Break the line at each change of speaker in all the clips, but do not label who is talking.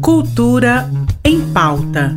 Cultura em pauta.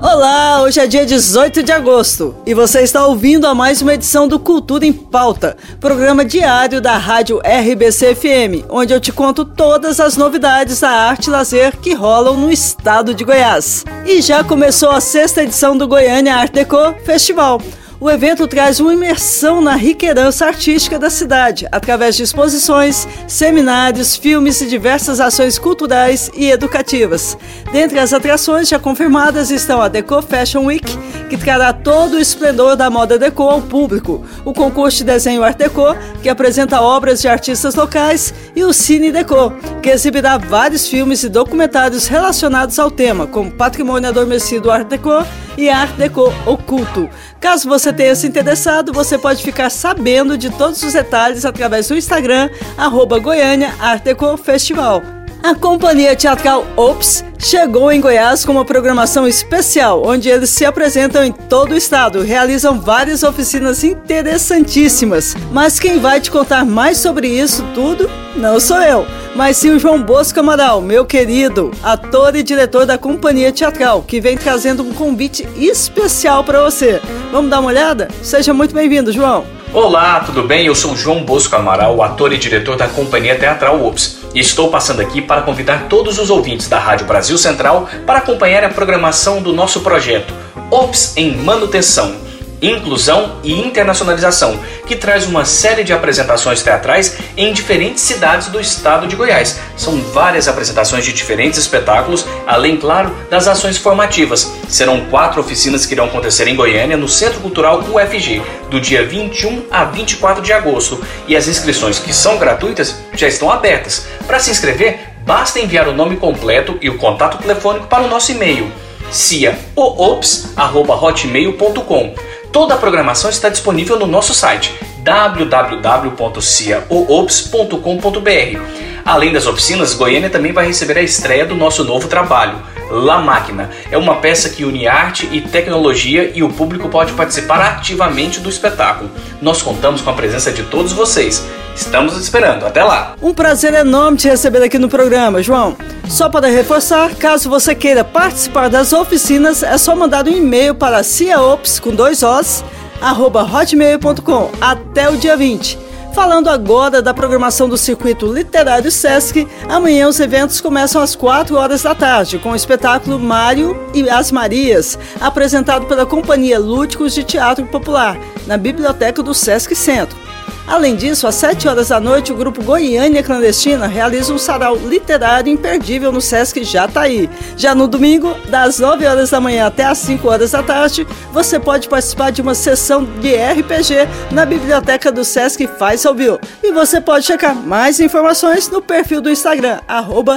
Olá, hoje é dia 18 de agosto e você está ouvindo a mais uma edição do Cultura em Pauta, programa diário da rádio RBC FM, onde eu te conto todas as novidades da arte e lazer que rolam no estado de Goiás. E já começou a sexta edição do Goiânia Art Deco Festival o evento traz uma imersão na herança artística da cidade, através de exposições, seminários, filmes e diversas ações culturais e educativas. Dentre as atrações já confirmadas estão a Deco Fashion Week, que trará todo o esplendor da moda deco ao público, o concurso de desenho Art Deco, que apresenta obras de artistas locais, e o Cine Deco, que exibirá vários filmes e documentários relacionados ao tema, como Patrimônio Adormecido Art Deco e Art Deco Oculto. Caso você tenha se interessado, você pode ficar sabendo de todos os detalhes através do Instagram, arroba Goiânia Art Deco Festival. A companhia teatral Ops chegou em Goiás com uma programação especial, onde eles se apresentam em todo o estado, realizam várias oficinas interessantíssimas. Mas quem vai te contar mais sobre isso tudo não sou eu, mas sim o João Bosco Amaral, meu querido, ator e diretor da companhia teatral, que vem trazendo um convite especial para você. Vamos dar uma olhada? Seja muito bem-vindo, João.
Olá, tudo bem? Eu sou João Bosco Amaral, ator e diretor da companhia teatral Ops, estou passando aqui para convidar todos os ouvintes da Rádio Brasil Central para acompanhar a programação do nosso projeto Ops em Manutenção Inclusão e Internacionalização, que traz uma série de apresentações teatrais em diferentes cidades do estado de Goiás. São várias apresentações de diferentes espetáculos, além, claro, das ações formativas. Serão quatro oficinas que irão acontecer em Goiânia, no Centro Cultural UFG, do dia 21 a 24 de agosto. E as inscrições, que são gratuitas, já estão abertas. Para se inscrever, basta enviar o nome completo e o contato telefônico para o nosso e-mail ciaoops.hotmail.com Toda a programação está disponível no nosso site www.ciaoops.com.br. Além das oficinas, Goiânia também vai receber a estreia do nosso novo trabalho, La Máquina. É uma peça que une arte e tecnologia e o público pode participar ativamente do espetáculo. Nós contamos com a presença de todos vocês. Estamos esperando. Até lá.
Um prazer enorme te receber aqui no programa, João. Só para reforçar, caso você queira participar das oficinas, é só mandar um e-mail para ciaops com dois os arroba hotmail.com até o dia 20. Falando agora da programação do Circuito Literário Sesc, amanhã os eventos começam às 4 horas da tarde, com o espetáculo Mário e as Marias, apresentado pela Companhia Lúdicos de Teatro Popular, na Biblioteca do Sesc Centro. Além disso, às 7 horas da noite, o grupo Goiânia Clandestina realiza um sarau literário imperdível no Sesc Jataí. Já no domingo, das 9 horas da manhã até as 5 horas da tarde, você pode participar de uma sessão de RPG na biblioteca do Sesc Faz Ouviu. E você pode checar mais informações no perfil do Instagram,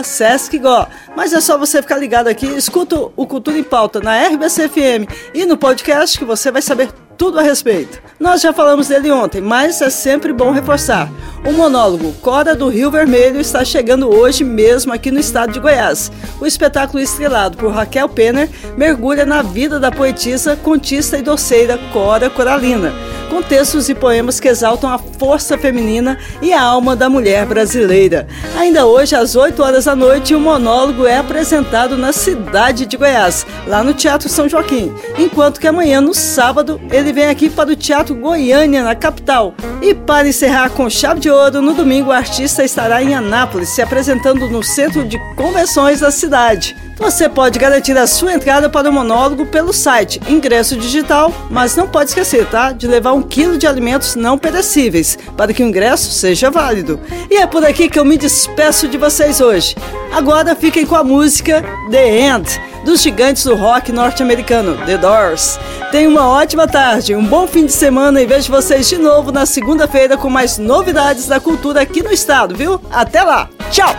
SescGo. Mas é só você ficar ligado aqui, escuta o Cultura em Pauta na RBC FM e no podcast que você vai saber tudo a respeito. Nós já falamos dele ontem, mas é sempre bom reforçar. O monólogo Cora do Rio Vermelho está chegando hoje mesmo aqui no estado de Goiás. O espetáculo estrelado por Raquel Penner mergulha na vida da poetisa, contista e doceira Cora Coralina com textos e poemas que exaltam a força feminina e a alma da mulher brasileira. Ainda hoje, às 8 horas da noite, o monólogo é apresentado na cidade de Goiás, lá no Teatro São Joaquim, enquanto que amanhã, no sábado, ele vem aqui para o Teatro Goiânia, na capital. E para encerrar com chave de ouro, no domingo o artista estará em Anápolis, se apresentando no Centro de Convenções da cidade. Você pode garantir a sua entrada para o monólogo pelo site Ingresso Digital, mas não pode esquecer, tá? De levar um quilo de alimentos não perecíveis para que o ingresso seja válido. E é por aqui que eu me despeço de vocês hoje. Agora fiquem com a música The End dos gigantes do rock norte-americano, The Doors. Tenha uma ótima tarde, um bom fim de semana e vejo vocês de novo na segunda-feira com mais novidades da cultura aqui no estado, viu? Até lá! Tchau!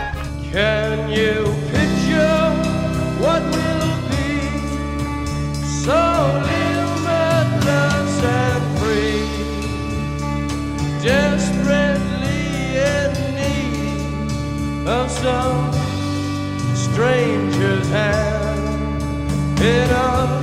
Stranger's hand in a